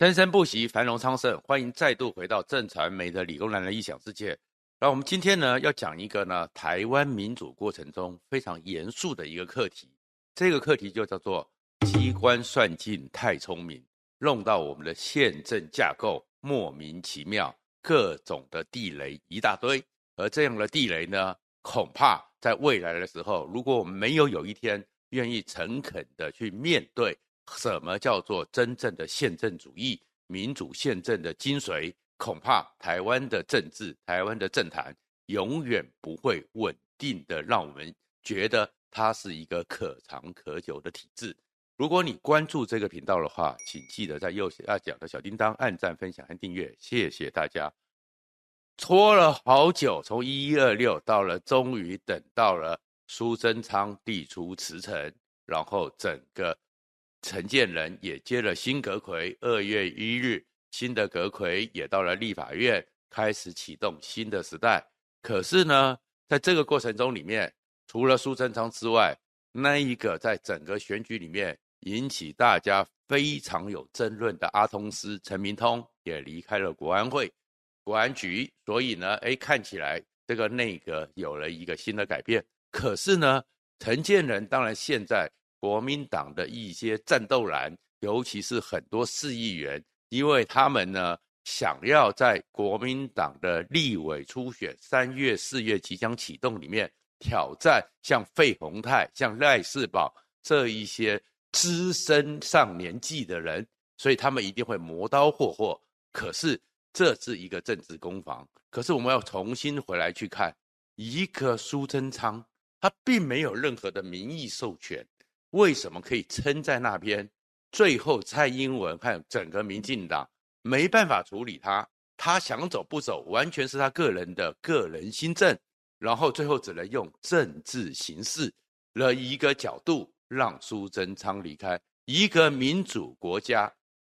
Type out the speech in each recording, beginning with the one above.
生生不息，繁荣昌盛。欢迎再度回到正传媒的理工男的异想世界。那我们今天呢，要讲一个呢，台湾民主过程中非常严肃的一个课题。这个课题就叫做机关算尽太聪明，弄到我们的宪政架构莫名其妙，各种的地雷一大堆。而这样的地雷呢，恐怕在未来的时候，如果我们没有有一天愿意诚恳的去面对。什么叫做真正的宪政主义、民主宪政的精髓？恐怕台湾的政治、台湾的政坛永远不会稳定的，让我们觉得它是一个可长可久的体制。如果你关注这个频道的话，请记得在右下角的小叮当按赞、分享和订阅，谢谢大家。拖了好久，从一一二六到了，终于等到了苏贞昌递出辞呈，然后整个。陈建仁也接了新阁揆，二月一日，新的阁揆也到了立法院，开始启动新的时代。可是呢，在这个过程中里面，除了苏贞昌之外，那一个在整个选举里面引起大家非常有争论的阿通斯陈明通也离开了国安会、国安局。所以呢，哎，看起来这个内阁有了一个新的改变。可是呢，陈建仁当然现在。国民党的一些战斗蓝，尤其是很多市议员，因为他们呢想要在国民党的立委初选三月、四月即将启动里面挑战像费鸿泰、像赖士葆这一些资深上年纪的人，所以他们一定会磨刀霍霍。可是这是一个政治攻防，可是我们要重新回来去看，一个苏贞昌，他并没有任何的民意授权。为什么可以撑在那边？最后蔡英文和整个民进党没办法处理他，他想走不走，完全是他个人的个人心政。然后最后只能用政治形式了一个角度让苏贞昌离开。一个民主国家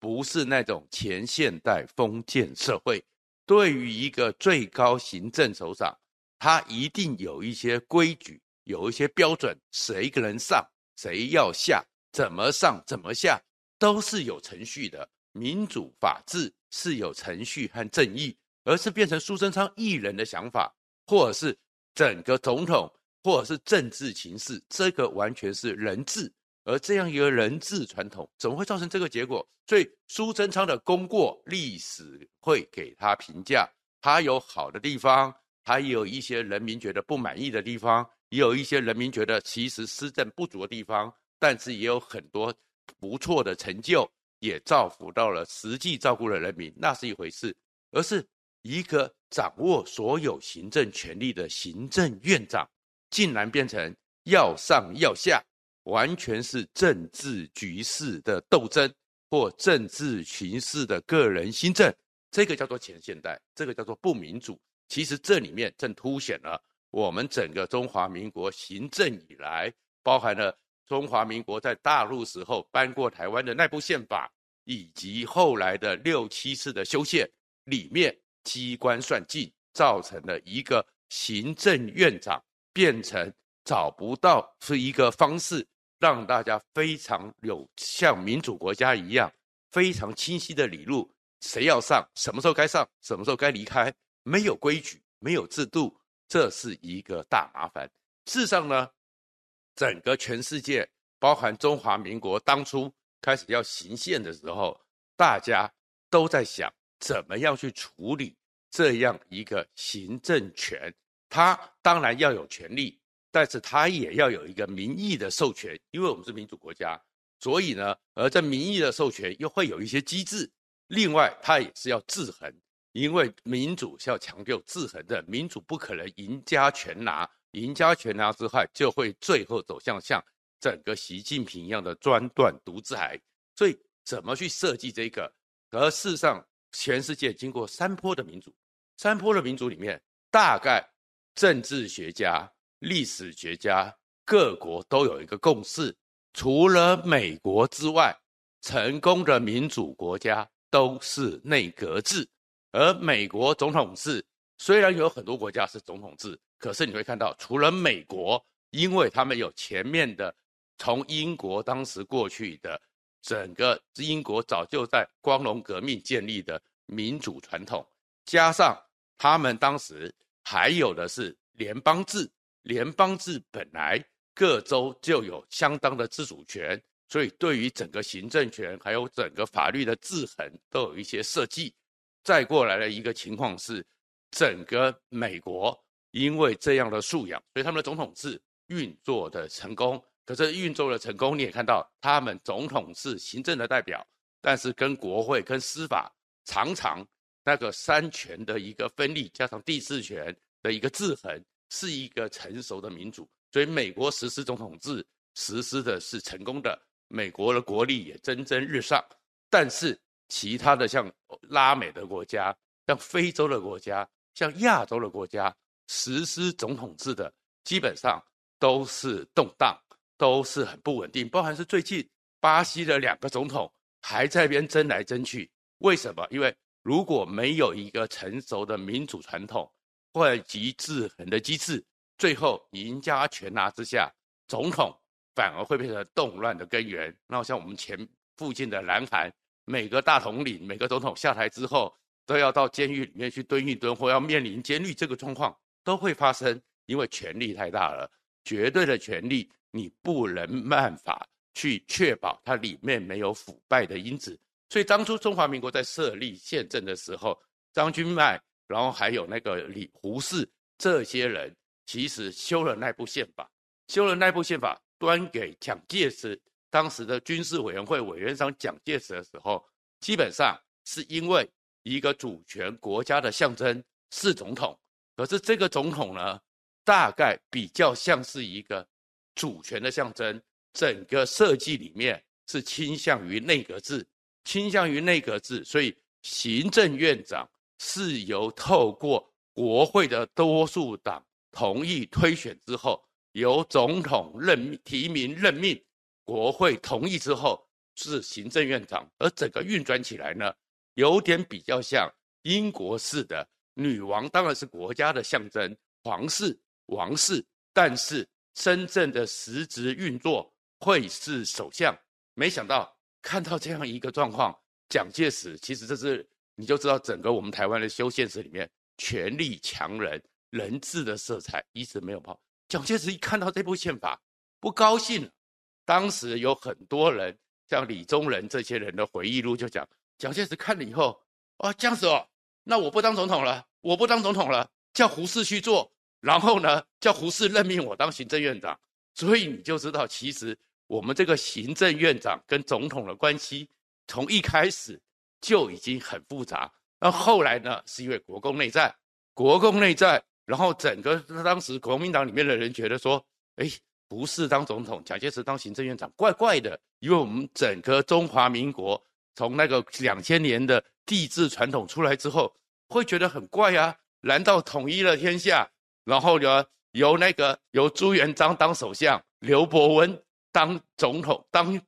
不是那种前现代封建社会，对于一个最高行政首长，他一定有一些规矩，有一些标准，谁一个人上。谁要下，怎么上，怎么下，都是有程序的。民主法治是有程序和正义，而是变成苏贞昌一人的想法，或者是整个总统，或者是政治情势，这个完全是人治。而这样一个人治传统，怎么会造成这个结果？所以苏贞昌的功过，历史会给他评价。他有好的地方，他有一些人民觉得不满意的地方。也有一些人民觉得其实施政不足的地方，但是也有很多不错的成就，也造福到了实际照顾了人民，那是一回事。而是一个掌握所有行政权力的行政院长，竟然变成要上要下，完全是政治局势的斗争或政治形势的个人新政，这个叫做前现代，这个叫做不民主。其实这里面正凸显了。我们整个中华民国行政以来，包含了中华民国在大陆时候搬过台湾的那部宪法，以及后来的六七次的修宪，里面机关算尽，造成了一个行政院长变成找不到是一个方式，让大家非常有像民主国家一样非常清晰的理路，谁要上，什么时候该上，什么时候该离开，没有规矩，没有制度。这是一个大麻烦。事实上呢，整个全世界，包含中华民国当初开始要行宪的时候，大家都在想怎么样去处理这样一个行政权。他当然要有权力，但是他也要有一个民意的授权，因为我们是民主国家，所以呢，而这民意的授权又会有一些机制。另外，他也是要制衡。因为民主是要强调制衡的，民主不可能赢家全拿，赢家全拿之后就会最后走向像整个习近平一样的专断独裁。所以怎么去设计这个？而事实上，全世界经过三波的民主，三波的民主里面，大概政治学家、历史学家各国都有一个共识：除了美国之外，成功的民主国家都是内阁制。而美国总统制虽然有很多国家是总统制，可是你会看到，除了美国，因为他们有前面的从英国当时过去的整个英国早就在光荣革命建立的民主传统，加上他们当时还有的是联邦制，联邦制本来各州就有相当的自主权，所以对于整个行政权还有整个法律的制衡都有一些设计。再过来的一个情况是，整个美国因为这样的素养，所以他们的总统制运作的成功。可是运作的成功，你也看到，他们总统是行政的代表，但是跟国会、跟司法常常那个三权的一个分立，加上第四权的一个制衡，是一个成熟的民主。所以美国实施总统制实施的是成功的，美国的国力也蒸蒸日上。但是其他的像拉美的国家、像非洲的国家、像亚洲的国家，实施总统制的基本上都是动荡。都是很不稳定，包含是最近巴西的两个总统还在那边争来争去。为什么？因为如果没有一个成熟的民主传统，会集制衡的机制，最后赢家全拿之下，总统反而会变成动乱的根源。那像我们前附近的南韩，每个大统领、每个总统下台之后，都要到监狱里面去蹲一蹲，或要面临监狱，这个状况都会发生，因为权力太大了，绝对的权力。你不能办法去确保它里面没有腐败的因子，所以当初中华民国在设立宪政的时候，张君迈，然后还有那个李胡适这些人，其实修了那部宪法，修了那部宪法，端给蒋介石当时的军事委员会委员长蒋介石的时候，基本上是因为一个主权国家的象征是总统，可是这个总统呢，大概比较像是一个。主权的象征，整个设计里面是倾向于内阁制，倾向于内阁制，所以行政院长是由透过国会的多数党同意推选之后，由总统任提名任命，国会同意之后是行政院长，而整个运转起来呢，有点比较像英国式的女王，当然是国家的象征，皇室、王室，但是。深圳的实质运作会是首相，没想到看到这样一个状况，蒋介石其实这是你就知道整个我们台湾的修宪史里面权力强人人治的色彩一直没有抛。蒋介石一看到这部宪法不高兴，当时有很多人像李宗仁这些人的回忆录就讲，蒋介石看了以后啊，这样子哦，那我不当总统了，我不当总统了，叫胡适去做。然后呢，叫胡适任命我当行政院长，所以你就知道，其实我们这个行政院长跟总统的关系，从一开始就已经很复杂。那后来呢，是因为国共内战，国共内战，然后整个当时国民党里面的人觉得说，哎，胡适当总统，蒋介石当行政院长，怪怪的，因为我们整个中华民国从那个两千年的帝制传统出来之后，会觉得很怪啊，难道统一了天下？然后呢，由那个由朱元璋当首相，刘伯温当总统，当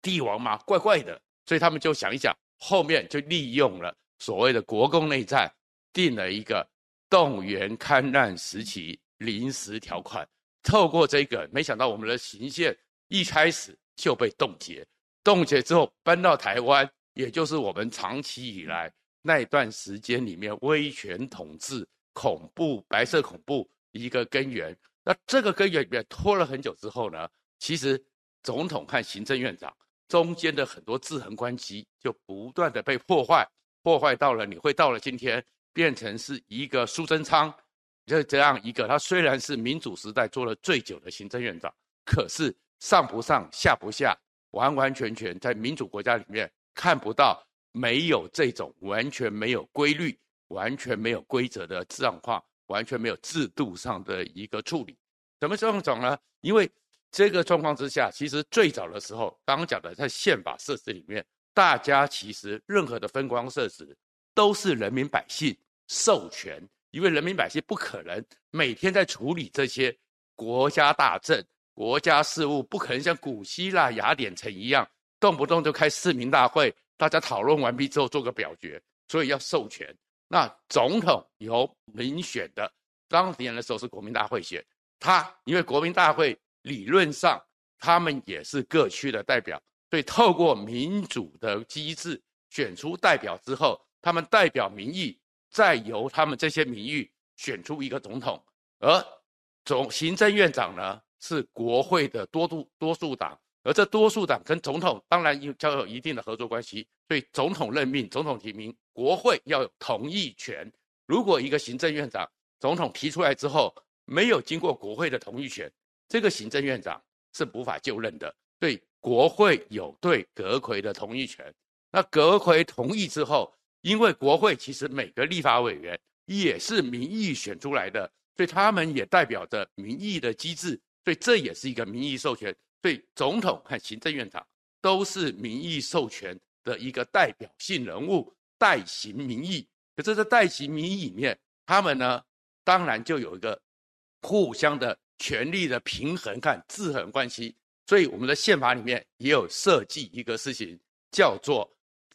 帝王嘛，怪怪的。所以他们就想一想，后面就利用了所谓的国共内战，定了一个动员戡乱时期临时条款。透过这个，没想到我们的行宪一开始就被冻结，冻结之后搬到台湾，也就是我们长期以来那一段时间里面威权统治。恐怖白色恐怖一个根源，那这个根源里面拖了很久之后呢，其实总统和行政院长中间的很多制衡关系就不断的被破坏，破坏到了你会到了今天变成是一个苏贞昌，就这样一个他虽然是民主时代做了最久的行政院长，可是上不上下不下，完完全全在民主国家里面看不到没有这种完全没有规律。完全没有规则的状况，完全没有制度上的一个处理，怎么这样讲呢？因为这个状况之下，其实最早的时候，刚刚讲的在宪法设置里面，大家其实任何的分光设置都是人民百姓授权，因为人民百姓不可能每天在处理这些国家大政、国家事务，不可能像古希腊雅典城一样，动不动就开市民大会，大家讨论完毕之后做个表决，所以要授权。那总统由民选的，当年的时候是国民大会选他，因为国民大会理论上他们也是各区的代表，所以透过民主的机制选出代表之后，他们代表民意，再由他们这些民意选出一个总统，而总行政院长呢是国会的多数多数党，而这多数党跟总统当然有交有一定的合作关系，所以总统任命、总统提名，国会要有同意权。如果一个行政院长总统提出来之后没有经过国会的同意权，这个行政院长是无法就任的。对。国会有对阁揆的同意权，那阁揆同意之后，因为国会其实每个立法委员也是民意选出来的，所以他们也代表着民意的机制，所以这也是一个民意授权。所以总统和行政院长都是民意授权的一个代表性人物，代行民意。可是，在代行民意里面，他们呢，当然就有一个互相的权力的平衡看制衡关系。所以我们的宪法里面也有设计一个事情，叫做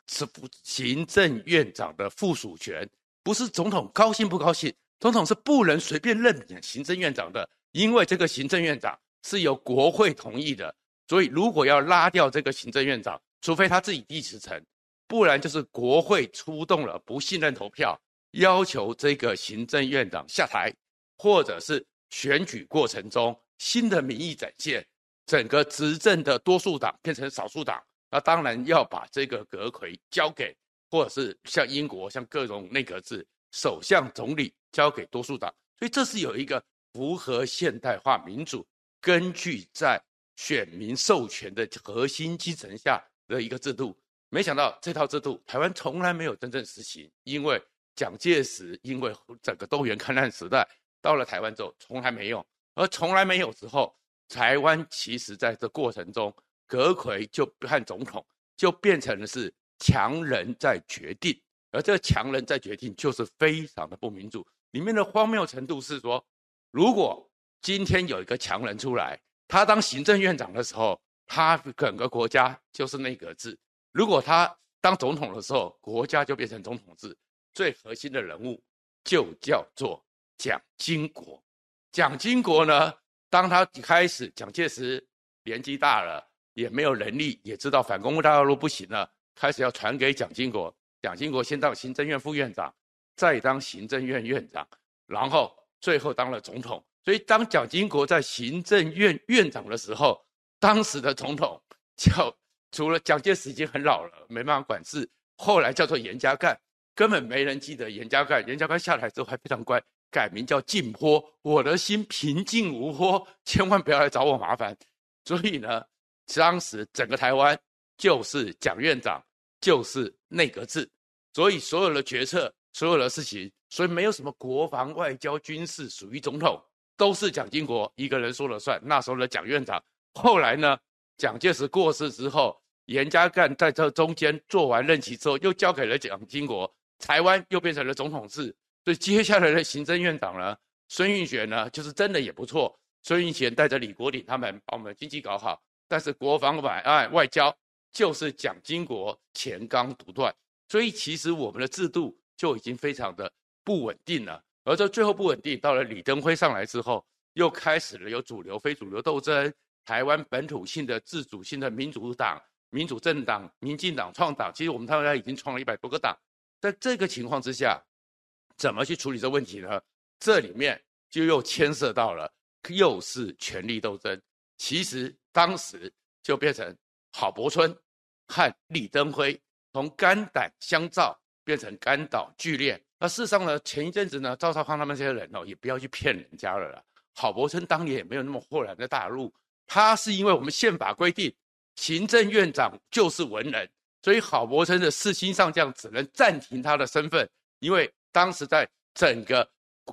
是行政院长的附属权，不是总统高兴不高兴，总统是不能随便任免行政院长的，因为这个行政院长是由国会同意的。所以如果要拉掉这个行政院长，除非他自己递辞呈，不然就是国会出动了不信任投票，要求这个行政院长下台，或者是选举过程中新的民意展现。整个执政的多数党变成少数党，那当然要把这个阁揆交给，或者是像英国像各种内阁制，首相总理交给多数党，所以这是有一个符合现代化民主，根据在选民授权的核心基层下的一个制度。没想到这套制度台湾从来没有真正实行，因为蒋介石因为整个动员 戡乱时代到了台湾之后从来没有，而从来没有之后。台湾其实在这过程中，阁揆就和总统就变成了是强人在决定，而这个强人在决定就是非常的不民主。里面的荒谬程度是说，如果今天有一个强人出来，他当行政院长的时候，他整个国家就是内阁制；如果他当总统的时候，国家就变成总统制。最核心的人物就叫做蒋经国。蒋经国呢？当他开始，蒋介石年纪大了，也没有能力，也知道反攻大陆不行了，开始要传给蒋经国。蒋经国先当行政院副院长，再当行政院院长，然后最后当了总统。所以当蒋经国在行政院院长的时候，当时的总统叫除了蒋介石已经很老了，没办法管事，后来叫做严家淦，根本没人记得严家淦。严家淦下台之后还非常乖。改名叫静波，我的心平静无波，千万不要来找我麻烦。所以呢，当时整个台湾就是蒋院长，就是内阁制，所以所有的决策、所有的事情，所以没有什么国防、外交、军事属于总统，都是蒋经国一个人说了算。那时候的蒋院长，后来呢，蒋介石过世之后，严家淦在这中间做完任期之后，又交给了蒋经国，台湾又变成了总统制。所以接下来的行政院长呢，孙运璇呢，就是真的也不错。孙运璇带着李国鼎他们把我们的经济搞好，但是国防、外爱、外交就是蒋经国乾纲独断。所以其实我们的制度就已经非常的不稳定了。而这最后不稳定，到了李登辉上来之后，又开始了有主流、非主流斗争。台湾本土性的、自主性的民主党、民主政党、民进党、创党，其实我们台湾已经创了一百多个党。在这个情况之下，怎么去处理这问题呢？这里面就又牵涉到了，又是权力斗争。其实当时就变成郝柏村和李登辉从肝胆相照变成肝岛俱烈。那事实上呢，前一阵子呢，赵少康他们这些人哦，也不要去骗人家了啦。郝柏村当年也没有那么豁然的大陆，他是因为我们宪法规定，行政院长就是文人，所以郝柏村的四星上将只能暂停他的身份，因为。当时在整个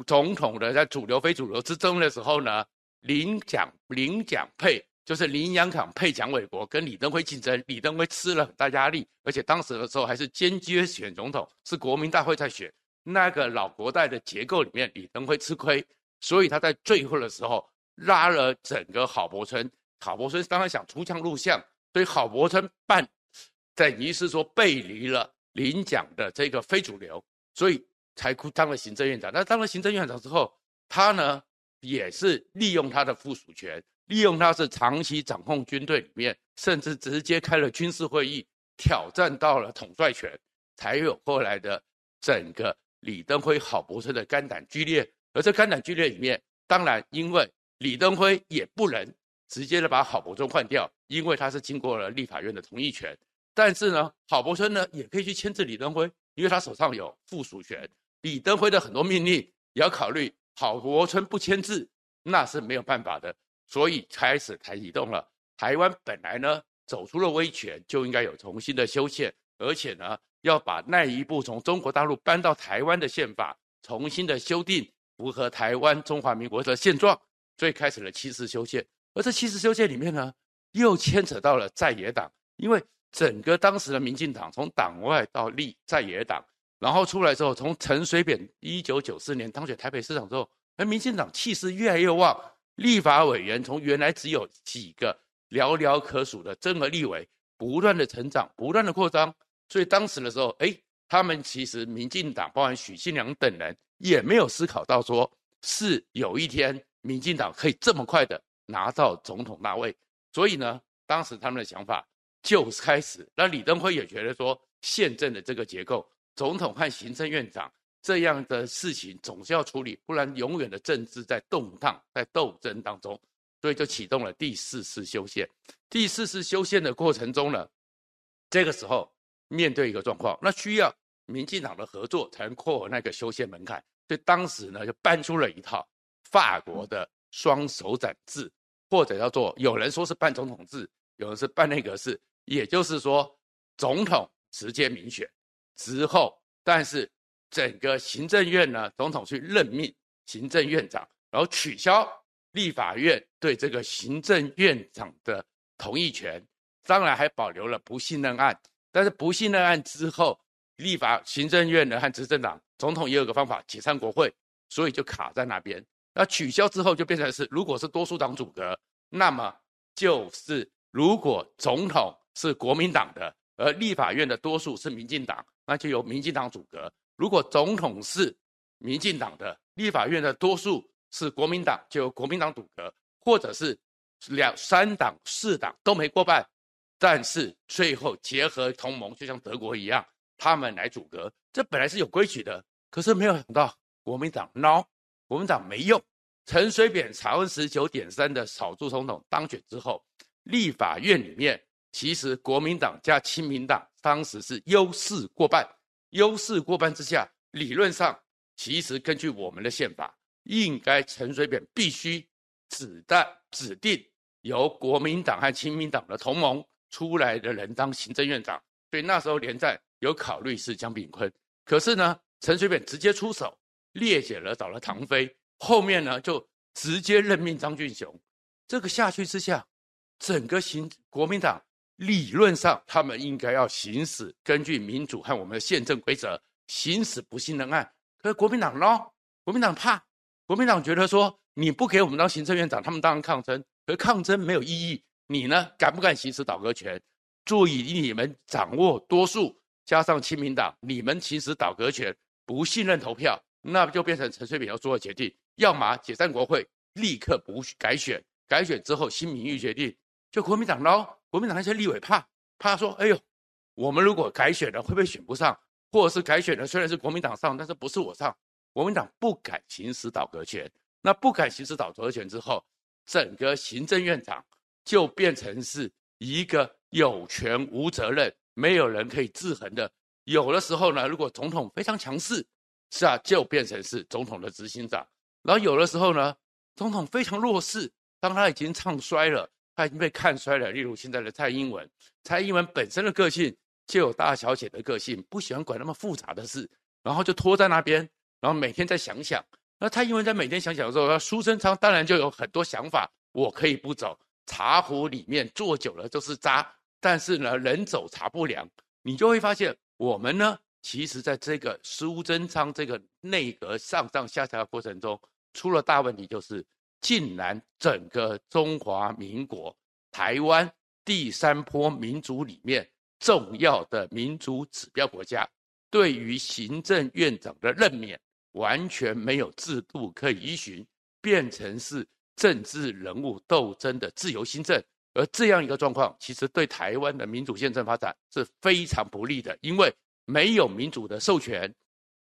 总统的在主流非主流之争的时候呢，领奖领奖配就是林洋港配蒋纬国跟李登辉竞争，李登辉吃了很大压力，而且当时的时候还是间接选总统，是国民大会在选，那个老国代的结构里面，李登辉吃亏，所以他在最后的时候拉了整个郝柏村，郝柏村当然想出将入相，所以郝柏村办等于是说背离了领奖的这个非主流，所以。才当了行政院长，那当了行政院长之后，他呢也是利用他的附属权，利用他是长期掌控军队里面，甚至直接开了军事会议，挑战到了统帅权，才有后来的整个李登辉、郝柏村的肝胆俱裂。而这肝胆俱裂里面，当然因为李登辉也不能直接的把郝柏村换掉，因为他是经过了立法院的同意权。但是呢，郝柏村呢也可以去牵制李登辉，因为他手上有附属权。李登辉的很多命令也要考虑，郝柏村不签字，那是没有办法的。所以开始才启动了。台湾本来呢走出了威权，就应该有重新的修宪，而且呢要把那一部从中国大陆搬到台湾的宪法重新的修订，符合台湾中华民国的现状。所以开始了七四修宪，而这七四修宪里面呢，又牵扯到了在野党，因为。整个当时的民进党从党外到立在野党，然后出来之后，从陈水扁一九九四年当选台北市长之后，民进党气势越来越旺，立法委员从原来只有几个寥寥可数的增额立委，不断的成长，不断的扩张，所以当时的时候，哎，他们其实民进党包含许信良等人也没有思考到说，是有一天民进党可以这么快的拿到总统大位，所以呢，当时他们的想法。就是开始，那李登辉也觉得说，宪政的这个结构，总统和行政院长这样的事情总是要处理，不然永远的政治在动荡、在斗争当中，所以就启动了第四次修宪。第四次修宪的过程中呢，这个时候面对一个状况，那需要民进党的合作才能过那个修宪门槛，所以当时呢就搬出了一套法国的双首长制，或者叫做有人说是半总统制，有人是半内阁制。也就是说，总统直接民选之后，但是整个行政院呢，总统去任命行政院长，然后取消立法院对这个行政院长的同意权，当然还保留了不信任案。但是不信任案之后，立法行政院呢和执政党总统也有个方法解散国会，所以就卡在那边。那取消之后就变成是，如果是多数党组阁，那么就是如果总统。是国民党的，而立法院的多数是民进党，那就由民进党组阁。如果总统是民进党的，立法院的多数是国民党，就由国民党组阁，或者是两三党四党都没过半，但是最后结合同盟，就像德国一样，他们来组阁。这本来是有规矩的，可是没有想到国民党孬，国民党没用。陈水扁长十九点三的少数总统当选之后，立法院里面。其实国民党加亲民党当时是优势过半，优势过半之下，理论上其实根据我们的宪法，应该陈水扁必须指代指定由国民党和亲民党的同盟出来的人当行政院长。所以那时候连战有考虑是江炳坤，可是呢，陈水扁直接出手，列解了找了唐飞，后面呢就直接任命张俊雄。这个下去之下，整个行国民党。理论上，他们应该要行使根据民主和我们的宪政规则行使不信任案。可是国民党呢？国民党怕，国民党觉得说你不给我们当行政院长，他们当然抗争。可抗争没有意义。你呢？敢不敢行使倒阁权？注意，你们掌握多数，加上亲民党，你们行使倒阁权，不信任投票，那就变成陈水扁要做的决定：要么解散国会，立刻不改选，改选之后新民意决定。就国民党喽。国民党那些立委怕怕说：“哎呦，我们如果改选了，会不会选不上？或者是改选了，虽然是国民党上，但是不是我上？国民党不敢行使倒阁权。那不敢行使倒阁权之后，整个行政院长就变成是一个有权无责任，没有人可以制衡的。有的时候呢，如果总统非常强势，是啊，就变成是总统的执行长。然后有的时候呢，总统非常弱势，当他已经唱衰了。”他已经被看衰了，例如现在的蔡英文，蔡英文本身的个性就有大小姐的个性，不喜欢管那么复杂的事，然后就拖在那边，然后每天在想想。那蔡英文在每天想想的时候，那苏贞昌当然就有很多想法，我可以不走。茶壶里面坐久了都是渣，但是呢，人走茶不凉，你就会发现我们呢，其实在这个苏贞昌这个内阁上上下下的过程中，出了大问题就是。竟然整个中华民国台湾第三波民主里面重要的民主指标国家，对于行政院长的任免完全没有制度可以依循，变成是政治人物斗争的自由新政。而这样一个状况，其实对台湾的民主宪政发展是非常不利的，因为没有民主的授权，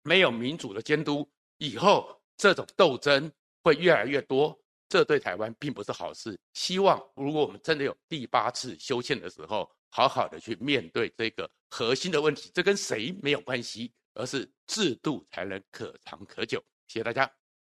没有民主的监督，以后这种斗争会越来越多，这对台湾并不是好事。希望如果我们真的有第八次修宪的时候，好好的去面对这个核心的问题，这跟谁没有关系，而是制度才能可长可久。谢谢大家。